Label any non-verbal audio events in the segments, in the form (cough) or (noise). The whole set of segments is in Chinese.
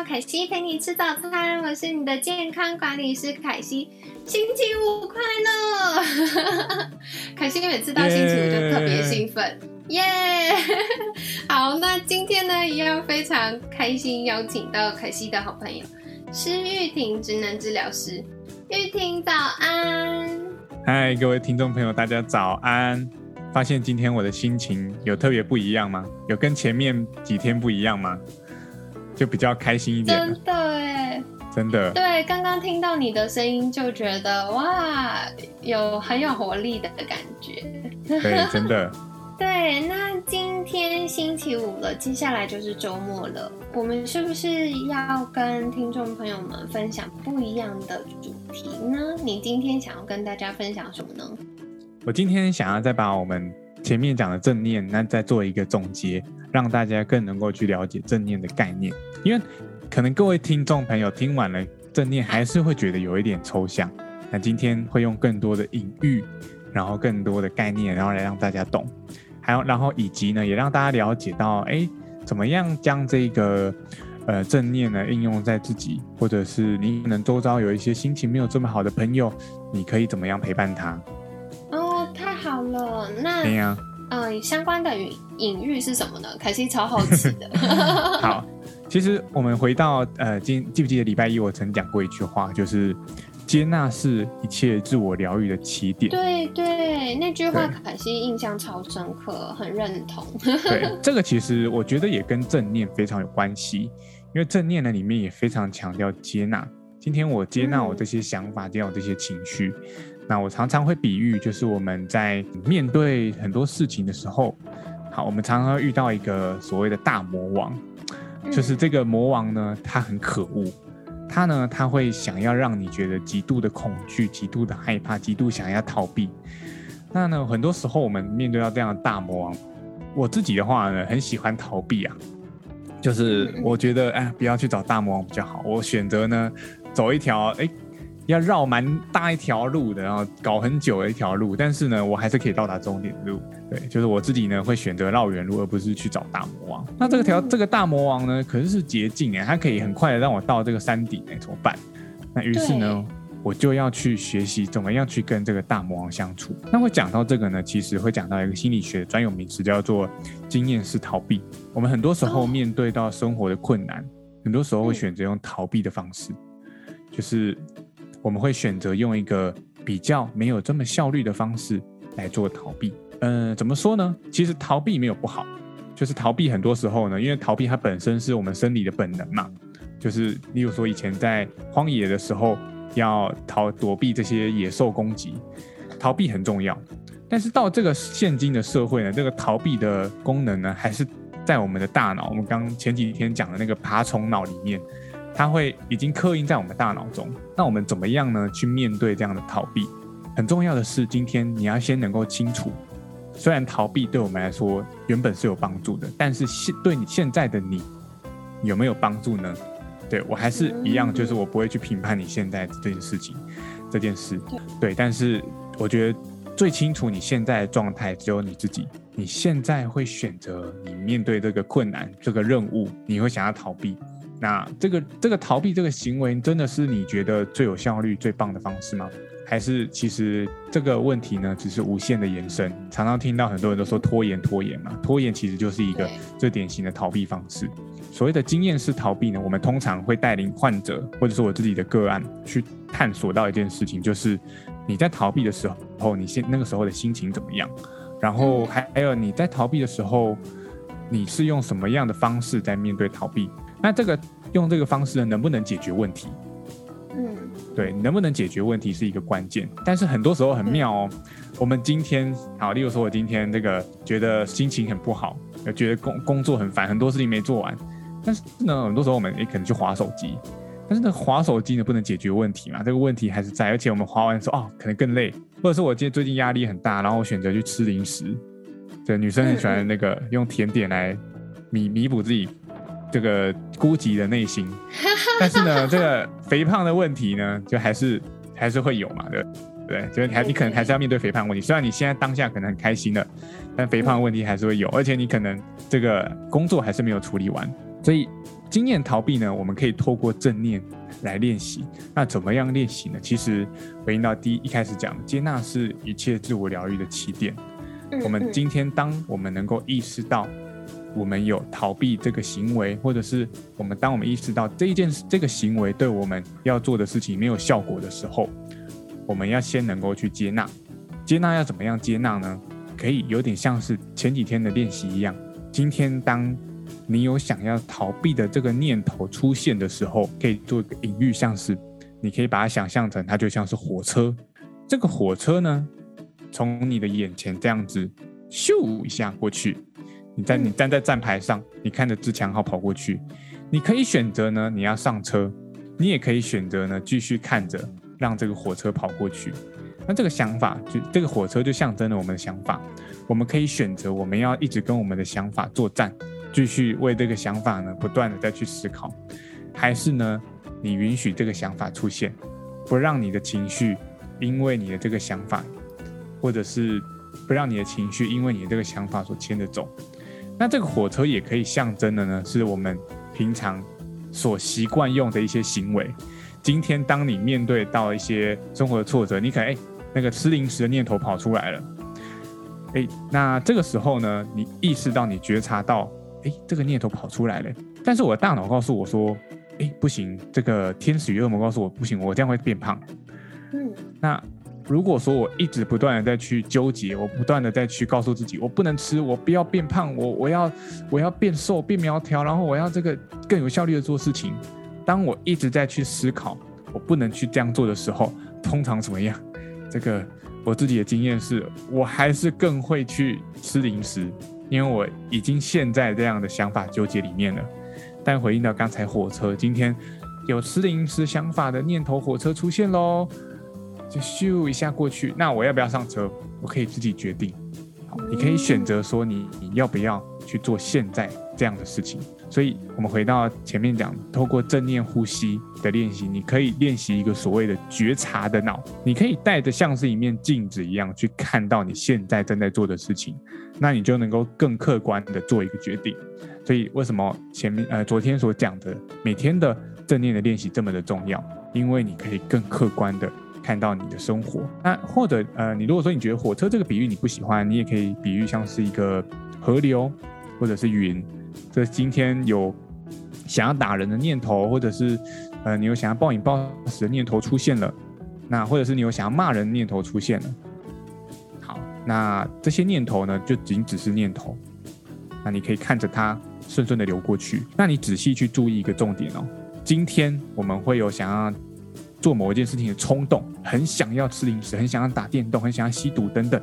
到凯西陪你吃早餐，我是你的健康管理师凯西。星期五快乐！(laughs) 凯西每次到星期五就特别兴奋，耶！(laughs) 好，那今天呢，一样非常开心，邀请到凯西的好朋友施玉婷，职能治疗师。玉婷早安！嗨，各位听众朋友，大家早安！发现今天我的心情有特别不一样吗？有跟前面几天不一样吗？就比较开心一点。真的哎。真的，对，刚刚听到你的声音就觉得哇，有很有活力的感觉。对，真的。(laughs) 对，那今天星期五了，接下来就是周末了，我们是不是要跟听众朋友们分享不一样的主题呢？你今天想要跟大家分享什么呢？我今天想要再把我们前面讲的正念，那再做一个总结，让大家更能够去了解正念的概念，因为。可能各位听众朋友听完了正念，还是会觉得有一点抽象。那今天会用更多的隐喻，然后更多的概念，然后来让大家懂。还有，然后以及呢，也让大家了解到，哎，怎么样将这个呃正念呢应用在自己，或者是你可能周遭有一些心情没有这么好的朋友，你可以怎么样陪伴他？那对呀，嗯，相关的隐隐喻是什么呢？凯西超好奇的。(laughs) 好。其实我们回到呃，今记不记得礼拜一我曾讲过一句话，就是接纳是一切自我疗愈的起点。对对，那句话凯西印象超深刻，很认同。(laughs) 对，这个其实我觉得也跟正念非常有关系，因为正念呢里面也非常强调接纳。今天我接纳我这些想法，接纳我这些情绪。那我常常会比喻，就是我们在面对很多事情的时候，好，我们常常遇到一个所谓的大魔王。就是这个魔王呢，他很可恶，他呢，他会想要让你觉得极度的恐惧、极度的害怕、极度想要逃避。那呢，很多时候我们面对到这样的大魔王，我自己的话呢，很喜欢逃避啊，就是我觉得哎，不要去找大魔王比较好，我选择呢，走一条哎。要绕蛮大一条路的，然后搞很久的一条路，但是呢，我还是可以到达终点路。对，就是我自己呢会选择绕远路，而不是去找大魔王。那这个条这个大魔王呢，可是是捷径哎，它可以很快的让我到这个山顶哎，怎么办？那于是呢，我就要去学习怎么样去跟这个大魔王相处。那会讲到这个呢，其实会讲到一个心理学专有名词，叫做经验式逃避。我们很多时候面对到生活的困难，很多时候会选择用逃避的方式，就是。我们会选择用一个比较没有这么效率的方式来做逃避。嗯，怎么说呢？其实逃避没有不好，就是逃避很多时候呢，因为逃避它本身是我们生理的本能嘛。就是例如说以前在荒野的时候要逃躲避这些野兽攻击，逃避很重要。但是到这个现今的社会呢，这个逃避的功能呢，还是在我们的大脑。我们刚前几天讲的那个爬虫脑里面。它会已经刻印在我们大脑中。那我们怎么样呢？去面对这样的逃避？很重要的是，今天你要先能够清楚，虽然逃避对我们来说原本是有帮助的，但是现对你现在的你有没有帮助呢？对我还是一样，就是我不会去评判你现在这件事情这件事。对，但是我觉得最清楚你现在的状态只有你自己。你现在会选择你面对这个困难、这个任务，你会想要逃避。那这个这个逃避这个行为，真的是你觉得最有效率、最棒的方式吗？还是其实这个问题呢，只是无限的延伸？常常听到很多人都说拖延拖延嘛，拖延其实就是一个最典型的逃避方式。所谓的经验式逃避呢，我们通常会带领患者，或者是我自己的个案，去探索到一件事情，就是你在逃避的时候，你现那个时候的心情怎么样？然后还还有你在逃避的时候，你是用什么样的方式在面对逃避？那这个用这个方式呢，能不能解决问题？嗯，对，能不能解决问题是一个关键。但是很多时候很妙哦。我们今天好，例如说我今天这个觉得心情很不好，觉得工工作很烦，很多事情没做完。但是呢，很多时候我们也可能去划手机。但是呢，划手机呢不能解决问题嘛？这个问题还是在，而且我们划完说哦，可能更累，或者是我今天最近压力很大，然后我选择去吃零食。对，女生很喜欢那个用甜点来弥弥补自己这个孤寂的内心。(laughs) 但是呢，这个肥胖的问题呢，就还是还是会有嘛，对对，就是你还你可能还是要面对肥胖问题。虽然你现在当下可能很开心的，但肥胖问题还是会有，而且你可能这个工作还是没有处理完。所以经验逃避呢，我们可以透过正念来练习。那怎么样练习呢？其实回应到第一一开始讲，接纳是一切自我疗愈的起点。我们今天当我们能够意识到。我们有逃避这个行为，或者是我们当我们意识到这一件这个行为对我们要做的事情没有效果的时候，我们要先能够去接纳。接纳要怎么样接纳呢？可以有点像是前几天的练习一样。今天当你有想要逃避的这个念头出现的时候，可以做一个隐喻，像是你可以把它想象成它就像是火车。这个火车呢，从你的眼前这样子咻一下过去。你在你站在站牌上，你看着自强号跑过去，你可以选择呢，你要上车，你也可以选择呢，继续看着让这个火车跑过去。那这个想法就这个火车就象征了我们的想法，我们可以选择我们要一直跟我们的想法作战，继续为这个想法呢不断的再去思考，还是呢你允许这个想法出现，不让你的情绪因为你的这个想法，或者是不让你的情绪因为你的这个想法所牵着走。那这个火车也可以象征的呢，是我们平常所习惯用的一些行为。今天当你面对到一些生活的挫折，你可能哎那个吃零食的念头跑出来了，哎，那这个时候呢，你意识到你觉察到，哎，这个念头跑出来了，但是我的大脑告诉我说，哎，不行，这个天使与恶魔告诉我不行，我这样会变胖。嗯，那。如果说我一直不断的在去纠结，我不断的在去告诉自己，我不能吃，我不要变胖，我我要我要变瘦变苗条，然后我要这个更有效率的做事情。当我一直在去思考我不能去这样做的时候，通常怎么样？这个我自己的经验是，我还是更会去吃零食，因为我已经陷在这样的想法纠结里面了。但回应到刚才火车，今天有吃零食想法的念头，火车出现喽。就咻一下过去，那我要不要上车？我可以自己决定。好，你可以选择说你你要不要去做现在这样的事情。所以，我们回到前面讲，透过正念呼吸的练习，你可以练习一个所谓的觉察的脑。你可以带着像是一面镜子一样去看到你现在正在做的事情，那你就能够更客观的做一个决定。所以，为什么前面呃昨天所讲的每天的正念的练习这么的重要？因为你可以更客观的。看到你的生活，那或者呃，你如果说你觉得火车这个比喻你不喜欢，你也可以比喻像是一个河流，或者是云。这今天有想要打人的念头，或者是呃，你有想要暴饮暴食的念头出现了，那或者是你有想要骂人的念头出现了。好，那这些念头呢，就仅只是念头。那你可以看着它顺顺的流过去。那你仔细去注意一个重点哦，今天我们会有想要。做某一件事情的冲动，很想要吃零食，很想要打电动，很想要吸毒等等，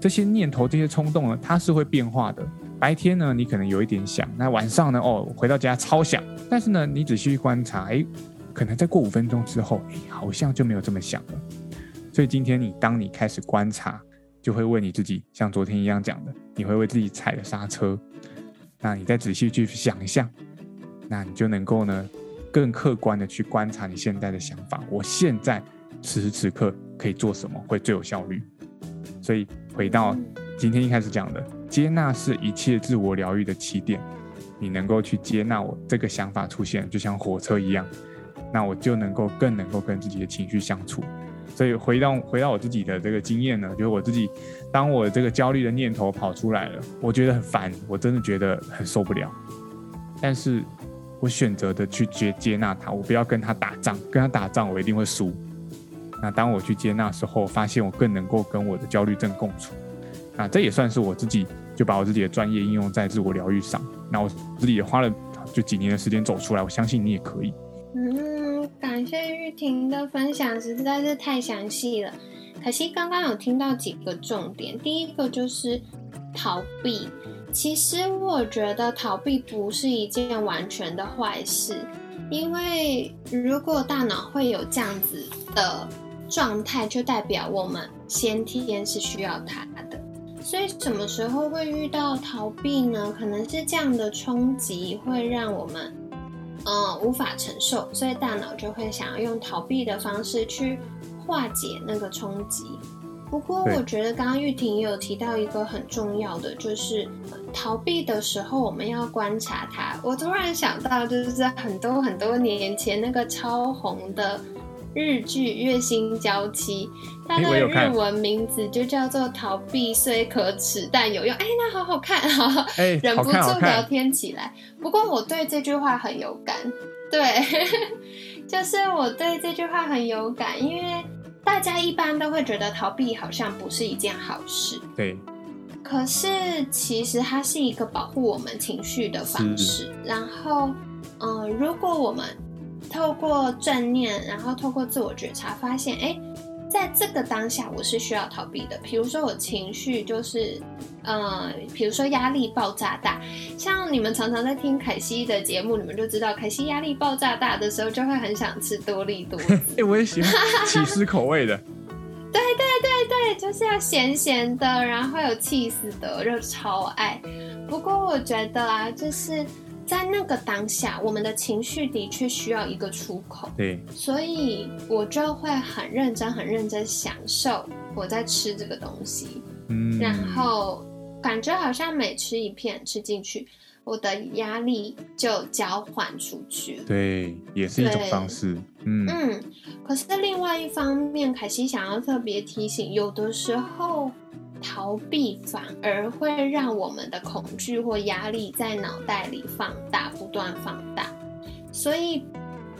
这些念头、这些冲动呢，它是会变化的。白天呢，你可能有一点想，那晚上呢，哦，回到家超想。但是呢，你仔细去观察，哎，可能再过五分钟之后，哎，好像就没有这么想了。所以今天你当你开始观察，就会为你自己，像昨天一样讲的，你会为自己踩了刹车。那你再仔细去想一下，那你就能够呢。更客观的去观察你现在的想法，我现在此时此刻可以做什么会最有效率？所以回到今天一开始讲的，接纳是一切自我疗愈的起点。你能够去接纳我这个想法出现，就像火车一样，那我就能够更能够跟自己的情绪相处。所以回到回到我自己的这个经验呢，就是我自己，当我这个焦虑的念头跑出来了，我觉得很烦，我真的觉得很受不了，但是。我选择的去接接纳他，我不要跟他打仗，跟他打仗我一定会输。那当我去接纳的时候，发现我更能够跟我的焦虑症共处。那这也算是我自己就把我自己的专业应用在自我疗愈上。那我自己也花了就几年的时间走出来，我相信你也可以。嗯，感谢玉婷的分享，实在是太详细了。可惜刚刚有听到几个重点，第一个就是逃避。其实我觉得逃避不是一件完全的坏事，因为如果大脑会有这样子的状态，就代表我们先天是需要它的。所以什么时候会遇到逃避呢？可能是这样的冲击会让我们，呃，无法承受，所以大脑就会想要用逃避的方式去化解那个冲击。不过，我觉得刚刚玉婷也有提到一个很重要的，就是逃避的时候我们要观察它。我突然想到，就是在很多很多年前那个超红的日剧《月薪娇妻》，它的日文名字就叫做“逃避虽可耻但有用”。哎，那好好看啊，忍不住聊天起来。不过我对这句话很有感，对，(laughs) 就是我对这句话很有感，因为。大家一般都会觉得逃避好像不是一件好事，对。可是其实它是一个保护我们情绪的方式。然后，嗯，如果我们透过正念，然后透过自我觉察，发现，哎。在这个当下，我是需要逃避的。比如说，我情绪就是，呃，比如说压力爆炸大，像你们常常在听凯西的节目，你们就知道，凯西压力爆炸大的时候，就会很想吃多利多。(laughs) 哎，我也喜欢 (laughs) 起司口味的。(laughs) 对对对对，就是要咸咸的，然后有气死的，就超爱。不过我觉得啊，就是。在那个当下，我们的情绪的确需要一个出口。对，所以我就会很认真、很认真享受我在吃这个东西。嗯，然后感觉好像每吃一片吃进去，我的压力就交换出去。对，也是一种方式。嗯嗯，可是另外一方面，凯西想要特别提醒，有的时候。逃避反而会让我们的恐惧或压力在脑袋里放大，不断放大。所以，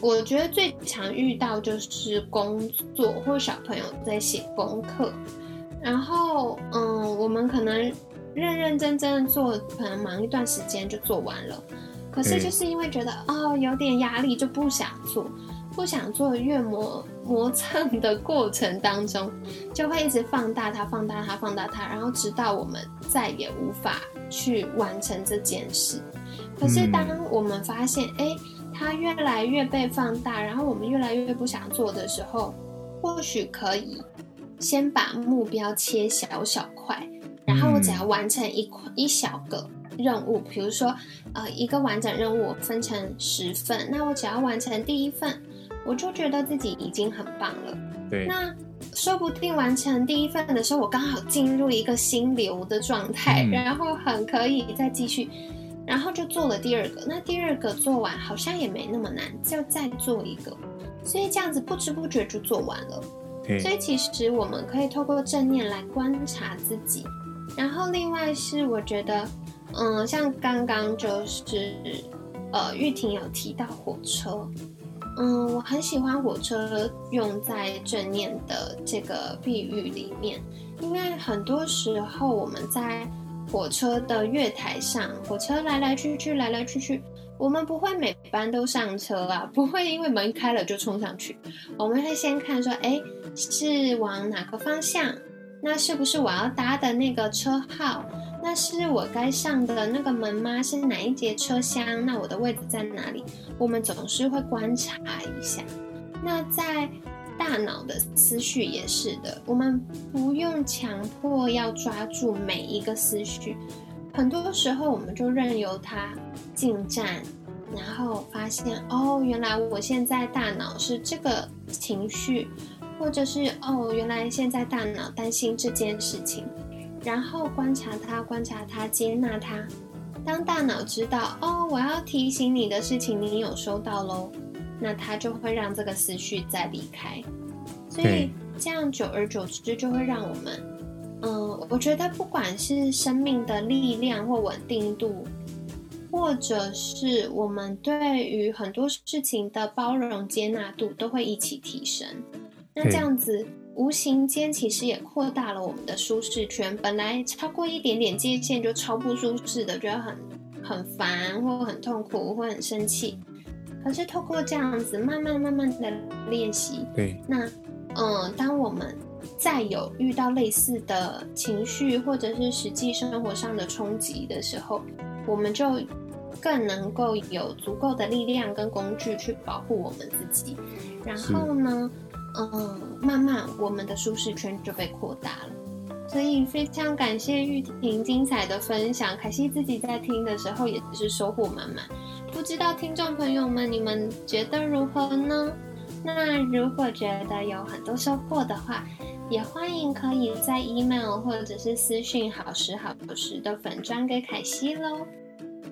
我觉得最常遇到就是工作或小朋友在写功课，然后，嗯，我们可能认认真真的做，可能忙一段时间就做完了，可是就是因为觉得哦有点压力，就不想做。不想做，越磨磨蹭的过程当中，就会一直放大它，放大它，放大它，然后直到我们再也无法去完成这件事。可是当我们发现，哎，它越来越被放大，然后我们越来越不想做的时候，或许可以先把目标切小小块，然后我只要完成一块一小个任务，比如说，呃，一个完整任务分成十份，那我只要完成第一份。我就觉得自己已经很棒了。对，那说不定完成第一份的时候，我刚好进入一个心流的状态，然后很可以再继续，然后就做了第二个。那第二个做完好像也没那么难，就再做一个。所以这样子不知不觉就做完了。所以其实我们可以透过正念来观察自己。然后另外是我觉得，嗯，像刚刚就是，呃，玉婷有提到火车。嗯，我很喜欢火车用在正念的这个比喻里面，因为很多时候我们在火车的月台上，火车来来去去，来来去去，我们不会每班都上车啊，不会因为门开了就冲上去，我们会先看说，哎，是往哪个方向？那是不是我要搭的那个车号？那是我该上的那个门吗？是哪一节车厢？那我的位置在哪里？我们总是会观察一下。那在大脑的思绪也是的，我们不用强迫要抓住每一个思绪，很多时候我们就任由它进站，然后发现哦，原来我现在大脑是这个情绪，或者是哦，原来现在大脑担心这件事情。然后观察它，观察它，接纳它。当大脑知道哦，我要提醒你的事情，你有收到喽，那它就会让这个思绪再离开。所以这样久而久之，就会让我们，嗯，我觉得不管是生命的力量或稳定度，或者是我们对于很多事情的包容接纳度，都会一起提升。那这样子。无形间其实也扩大了我们的舒适圈。本来超过一点点界限就超不舒适的，觉得很很烦或很痛苦或很生气。可是透过这样子慢慢慢慢的练习，对，那嗯，当我们再有遇到类似的情绪或者是实际生活上的冲击的时候，我们就更能够有足够的力量跟工具去保护我们自己。然后呢？嗯，慢慢我们的舒适圈就被扩大了。所以非常感谢玉婷精彩的分享，凯西自己在听的时候也是收获满满。不知道听众朋友们你们觉得如何呢？那如果觉得有很多收获的话，也欢迎可以在 email 或者是私讯好时好时的粉砖给凯西喽。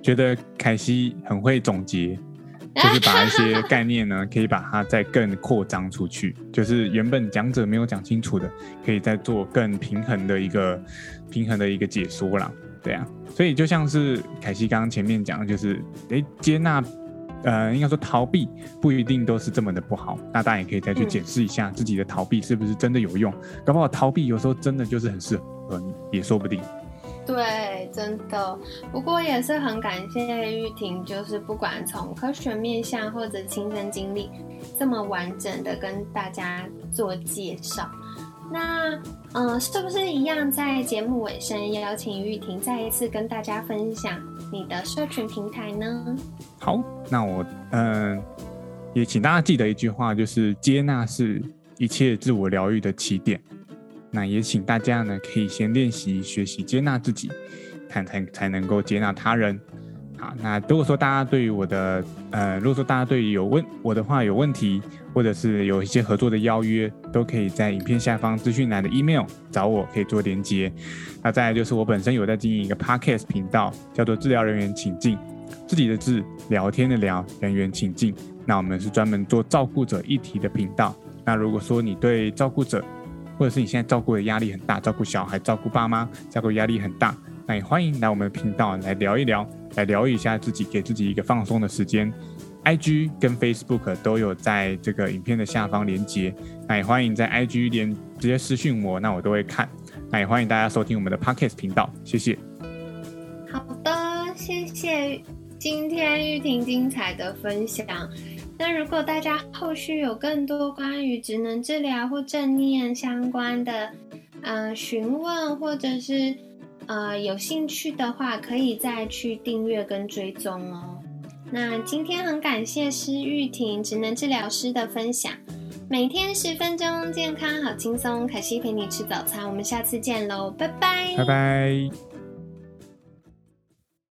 觉得凯西很会总结，就是把一些 (laughs) 概念呢，可以把它再更扩张出去，就是原本讲者没有讲清楚的，可以再做更平衡的一个平衡的一个解说啦。对啊，所以就像是凯西刚刚前面讲的，就是诶接纳。呃，应该说逃避不一定都是这么的不好，那大家也可以再去检视一下自己的逃避是不是真的有用，搞不好逃避有时候真的就是很适合你，也说不定。对，真的。不过也是很感谢玉婷，就是不管从科学面向或者亲身经历，这么完整的跟大家做介绍。那，嗯，是不是一样在节目尾声邀请玉婷再一次跟大家分享你的社群平台呢？好，那我，嗯，也请大家记得一句话，就是接纳是一切自我疗愈的起点。那也请大家呢，可以先练习学习接纳自己，看才才能够接纳他人。好，那如果说大家对于我的，呃，如果说大家对于有问我的话有问题，或者是有一些合作的邀约，都可以在影片下方资讯栏的 email 找我，可以做连接。那再来就是我本身有在经营一个 podcast 频道，叫做治疗人员请进，自己的治，聊天的聊，人员请进。那我们是专门做照顾者议题的频道。那如果说你对照顾者，或者是你现在照顾的压力很大，照顾小孩、照顾爸妈，照顾压力很大，那也欢迎来我们的频道来聊一聊。来疗愈一下自己，给自己一个放松的时间。IG 跟 Facebook 都有在这个影片的下方连接，那也欢迎在 IG 连直接私讯我，那我都会看。那也欢迎大家收听我们的 Podcast 频道，谢谢。好的，谢谢今天玉婷精彩的分享。那如果大家后续有更多关于职能治疗或正念相关的，呃，询问或者是。呃，有兴趣的话，可以再去订阅跟追踪哦。那今天很感谢施玉婷职能治疗师的分享，每天十分钟，健康好轻松。凯西陪你吃早餐，我们下次见喽，拜拜，拜拜。